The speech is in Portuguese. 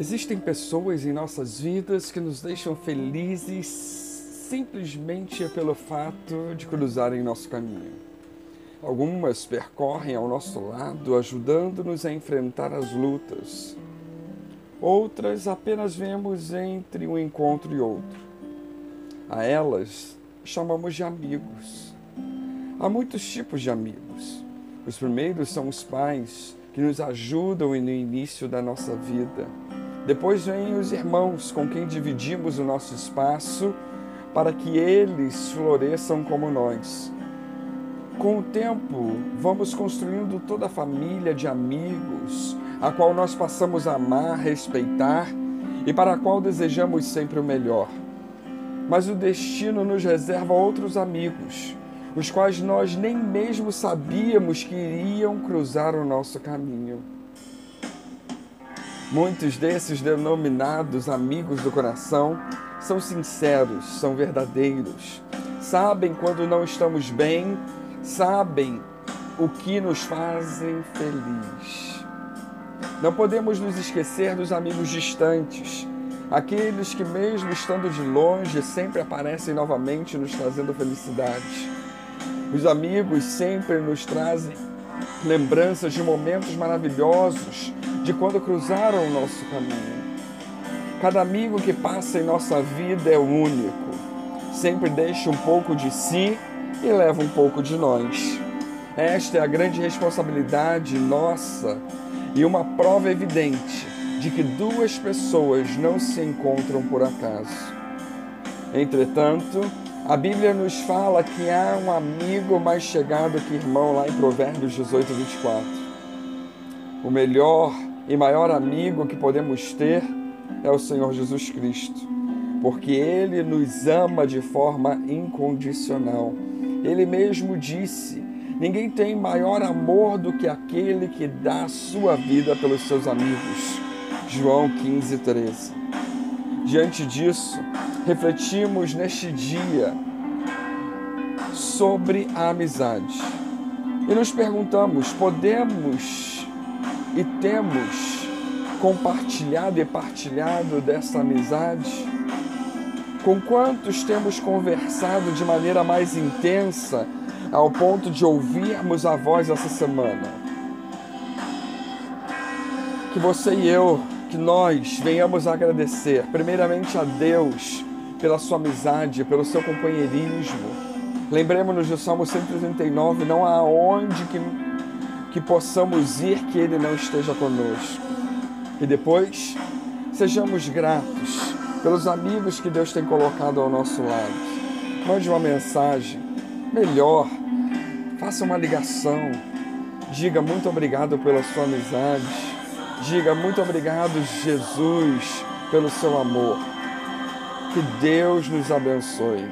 Existem pessoas em nossas vidas que nos deixam felizes simplesmente pelo fato de cruzarem nosso caminho. Algumas percorrem ao nosso lado, ajudando-nos a enfrentar as lutas. Outras apenas vemos entre um encontro e outro. A elas chamamos de amigos. Há muitos tipos de amigos. Os primeiros são os pais, que nos ajudam no início da nossa vida depois vêm os irmãos com quem dividimos o nosso espaço para que eles floresçam como nós. Com o tempo, vamos construindo toda a família de amigos, a qual nós passamos a amar, respeitar e para a qual desejamos sempre o melhor. Mas o destino nos reserva outros amigos, os quais nós nem mesmo sabíamos que iriam cruzar o nosso caminho. Muitos desses denominados amigos do coração são sinceros, são verdadeiros, sabem quando não estamos bem, sabem o que nos fazem feliz. Não podemos nos esquecer dos amigos distantes, aqueles que, mesmo estando de longe, sempre aparecem novamente nos trazendo felicidade. Os amigos sempre nos trazem lembranças de momentos maravilhosos de quando cruzaram o nosso caminho. Cada amigo que passa em nossa vida é único, sempre deixa um pouco de si e leva um pouco de nós. Esta é a grande responsabilidade nossa e uma prova evidente de que duas pessoas não se encontram por acaso. Entretanto, a Bíblia nos fala que há um amigo mais chegado que irmão lá em Provérbios 18, 24. O melhor e maior amigo que podemos ter é o Senhor Jesus Cristo, porque Ele nos ama de forma incondicional. Ele mesmo disse: Ninguém tem maior amor do que aquele que dá a sua vida pelos seus amigos. João 15, 13. Diante disso, refletimos neste dia sobre a amizade e nos perguntamos: podemos e temos compartilhado e partilhado dessa amizade? Com quantos temos conversado de maneira mais intensa ao ponto de ouvirmos a voz essa semana? Que você e eu, que nós venhamos agradecer, primeiramente a Deus pela sua amizade, pelo seu companheirismo. Lembremos-nos do Salmo 139, não há onde que que possamos ir que Ele não esteja conosco. E depois, sejamos gratos pelos amigos que Deus tem colocado ao nosso lado. Mande uma mensagem, melhor, faça uma ligação, diga muito obrigado pela sua amizade, diga muito obrigado, Jesus, pelo seu amor. Que Deus nos abençoe.